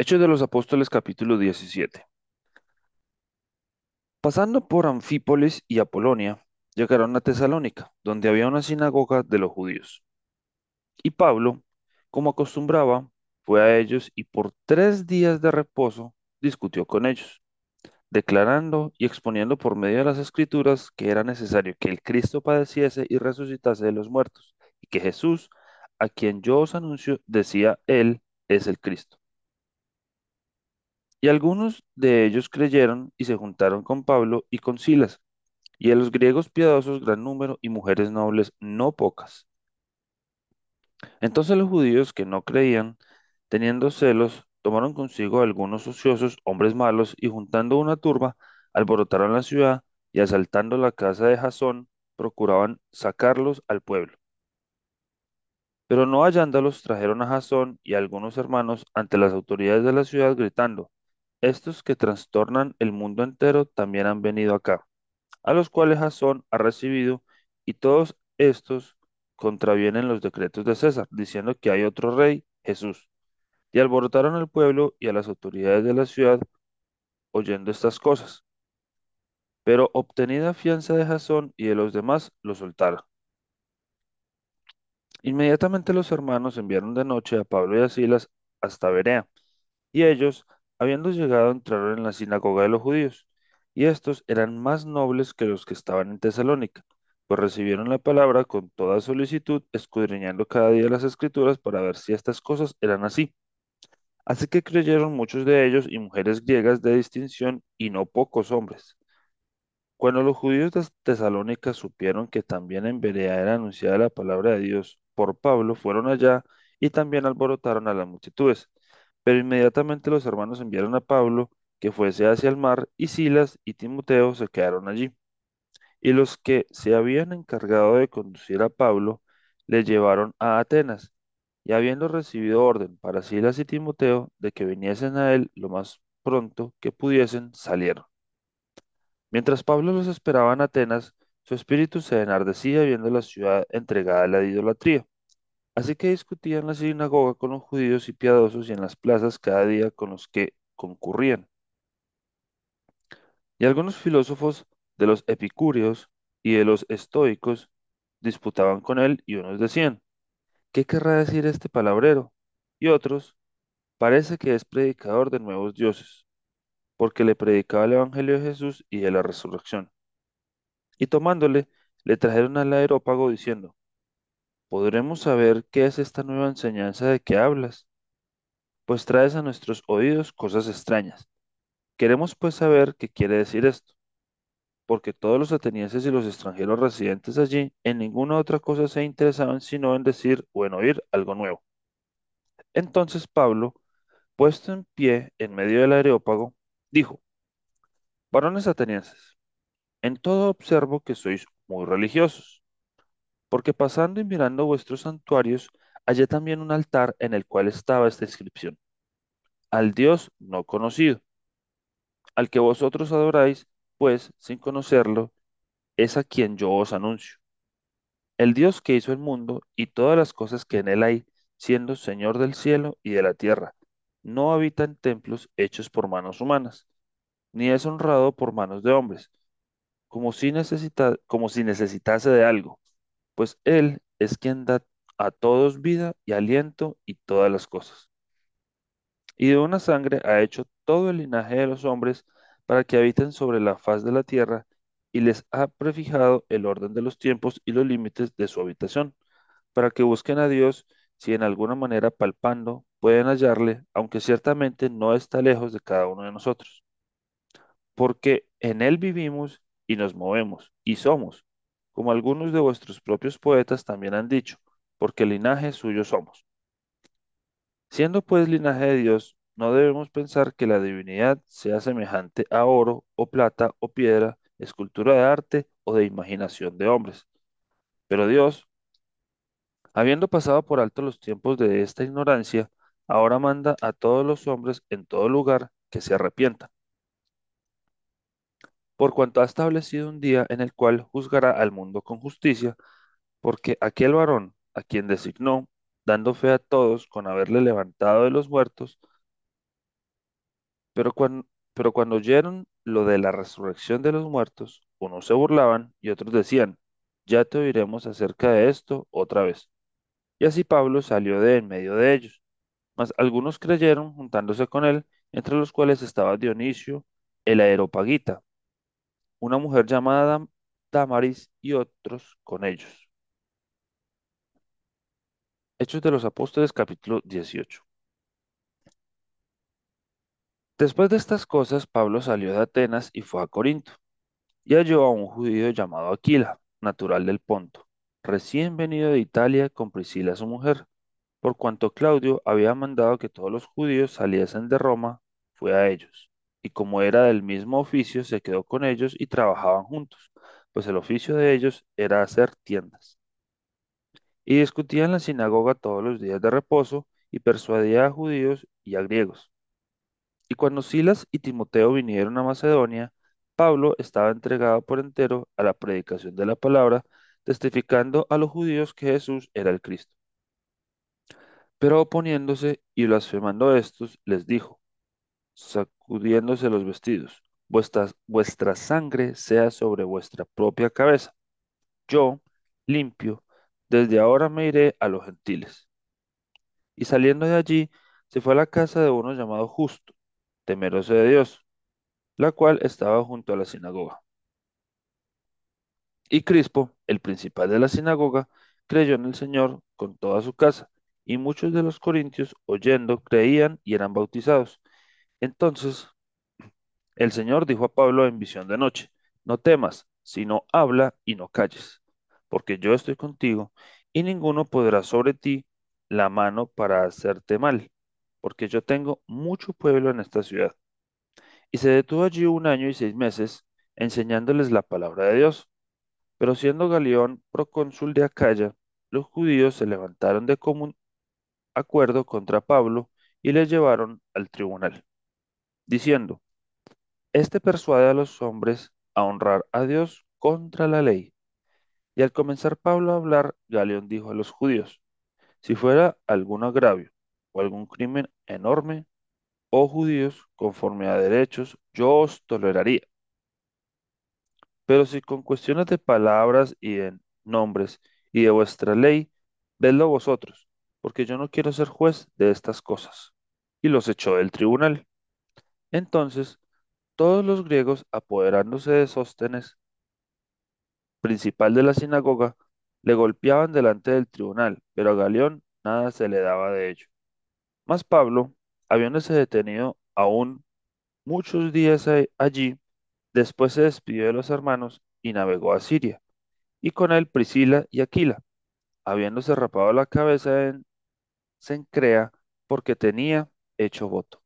Hechos de los Apóstoles capítulo 17. Pasando por Anfípolis y Apolonia, llegaron a Tesalónica, donde había una sinagoga de los judíos. Y Pablo, como acostumbraba, fue a ellos y por tres días de reposo discutió con ellos, declarando y exponiendo por medio de las escrituras que era necesario que el Cristo padeciese y resucitase de los muertos, y que Jesús, a quien yo os anuncio, decía él, es el Cristo. Y algunos de ellos creyeron y se juntaron con Pablo y con Silas, y a los griegos piadosos gran número y mujeres nobles no pocas. Entonces los judíos que no creían, teniendo celos, tomaron consigo algunos ociosos hombres malos y juntando una turba, alborotaron la ciudad y asaltando la casa de Jasón, procuraban sacarlos al pueblo. Pero no hallándolos, trajeron a Jasón y a algunos hermanos ante las autoridades de la ciudad, gritando, Estos que trastornan el mundo entero también han venido acá, a los cuales Jasón ha recibido, y todos estos contravienen los decretos de César, diciendo que hay otro rey, Jesús. Y alborotaron al pueblo y a las autoridades de la ciudad, oyendo estas cosas. Pero obtenida fianza de Jasón y de los demás, lo soltaron. Inmediatamente los hermanos enviaron de noche a Pablo y a Silas hasta Berea, y ellos, habiendo llegado, entraron en la sinagoga de los judíos, y estos eran más nobles que los que estaban en Tesalónica, pues recibieron la palabra con toda solicitud, escudriñando cada día las escrituras para ver si estas cosas eran así. Así que creyeron muchos de ellos y mujeres griegas de distinción y no pocos hombres. Cuando los judíos de Tesalónica supieron que también en Berea era anunciada la palabra de Dios por Pablo, fueron allá y también alborotaron a las multitudes. Pero inmediatamente los hermanos enviaron a Pablo que fuese hacia el mar, y Silas y Timoteo se quedaron allí. Y los que se habían encargado de conducir a Pablo le llevaron a Atenas, y habiendo recibido orden para Silas y Timoteo de que viniesen a él lo más pronto que pudiesen, salieron. Mientras Pablo los esperaba en Atenas, su espíritu se enardecía viendo la ciudad entregada a la idolatría. Así que discutía en la sinagoga con los judíos y piadosos y en las plazas cada día con los que concurrían. Y algunos filósofos de los epicúreos y de los estoicos disputaban con él y unos decían, ¿qué querrá decir este palabrero? Y otros, parece que es predicador de nuevos dioses, porque le predicaba el evangelio de Jesús y de la resurrección. Y tomándole, le trajeron al aerópago diciendo, ¿podremos saber qué es esta nueva enseñanza de que hablas? Pues traes a nuestros oídos cosas extrañas. Queremos pues saber qué quiere decir esto, porque todos los atenienses y los extranjeros residentes allí en ninguna otra cosa se interesaban sino en decir o en oír algo nuevo. Entonces Pablo, puesto en pie en medio del areópago, dijo, varones atenienses, en todo observo que sois muy religiosos, porque pasando y mirando vuestros santuarios, hallé también un altar en el cual estaba esta inscripción, al Dios no conocido, al que vosotros adoráis, pues, sin conocerlo, es a quien yo os anuncio. El Dios que hizo el mundo y todas las cosas que en él hay, siendo Señor del cielo y de la tierra, no habita en templos hechos por manos humanas, ni es honrado por manos de hombres, como si como si necesitase de algo, pues Él es quien da a todos vida y aliento y todas las cosas. Y de una sangre ha hecho todo el linaje de los hombres para que habiten sobre la faz de la tierra, y les ha prefijado el orden de los tiempos y los límites de su habitación, para que busquen a Dios si en alguna manera palpando pueden hallarle, aunque ciertamente no está lejos de cada uno de nosotros. Porque en Él vivimos y nos movemos y somos, como algunos de vuestros propios poetas también han dicho, porque linaje suyo somos. Siendo pues linaje de Dios, no debemos pensar que la divinidad sea semejante a oro o plata o piedra, escultura de arte o de imaginación de hombres. Pero Dios, habiendo pasado por alto los tiempos de esta ignorancia, ahora manda a todos los hombres en todo lugar que se arrepientan, por cuanto ha establecido un día en el cual juzgará al mundo con justicia, porque aquel varón a quien designó, dando fe a todos con haberle levantado de los muertos, Pero cuando, oyeron lo de la resurrección de los muertos, unos se burlaban y otros decían, ya te oiremos acerca de esto otra vez. Y así Pablo salió de en medio de ellos. Mas algunos creyeron juntándose con él, entre los cuales estaba Dionisio, el Areopagita, una mujer llamada Dam- Damaris y otros con ellos. Hechos de los Apóstoles capítulo 18. Después de estas cosas, Pablo salió de Atenas y fue a Corinto, y halló a un judío llamado Aquila, natural del Ponto, recién venido de Italia con Priscila su mujer, por cuanto Claudio había mandado que todos los judíos saliesen de Roma, fue a ellos, y como era del mismo oficio, se quedó con ellos y trabajaban juntos, pues el oficio de ellos era hacer tiendas. Y discutía en la sinagoga todos los días de reposo, y persuadía a judíos y a griegos. Y cuando Silas y Timoteo vinieron a Macedonia, Pablo estaba entregado por entero a la predicación de la palabra, testificando a los judíos que Jesús era el Cristo. Pero oponiéndose y blasfemando a estos, les dijo, sacudiéndose los vestidos, vuestra, vuestra sangre sea sobre vuestra propia cabeza. Yo, limpio, desde ahora me iré a los gentiles. Y saliendo de allí, se fue a la casa de uno llamado Justo, temeroso de Dios, la cual estaba junto a la sinagoga. Y Crispo, el principal de la sinagoga, creyó en el Señor con toda su casa, y muchos de los corintios, oyendo, creían y eran bautizados. Entonces el Señor dijo a Pablo en visión de noche, no temas, sino habla y no calles, porque yo estoy contigo, y ninguno podrá sobre ti la mano para hacerte mal, porque yo tengo mucho pueblo en esta ciudad. Y se detuvo allí un año y seis meses, enseñándoles la palabra de Dios. Pero siendo Galión procónsul de Acaya, los judíos se levantaron de común acuerdo contra Pablo y le llevaron al tribunal, diciendo, Este persuade a los hombres a honrar a Dios contra la ley. Y al comenzar Pablo a hablar, Galión dijo a los judíos, Si fuera algún agravio o algún crimen enorme, oh judíos, conforme a derechos, yo os toleraría. Pero si con cuestiones de palabras y de nombres y de vuestra ley, vedlo vosotros, porque yo no quiero ser juez de estas cosas. Y los echó del tribunal. Entonces todos los griegos, apoderándose de Sóstenes, principal de la sinagoga, le golpeaban delante del tribunal, pero a Galión nada se le daba de ello. Mas Pablo, habiéndose detenido aún muchos días allí, después se despidió de los hermanos y navegó a Siria, y con él Priscila y Aquila, habiéndose rapado la cabeza en Cencrea, porque tenía hecho voto.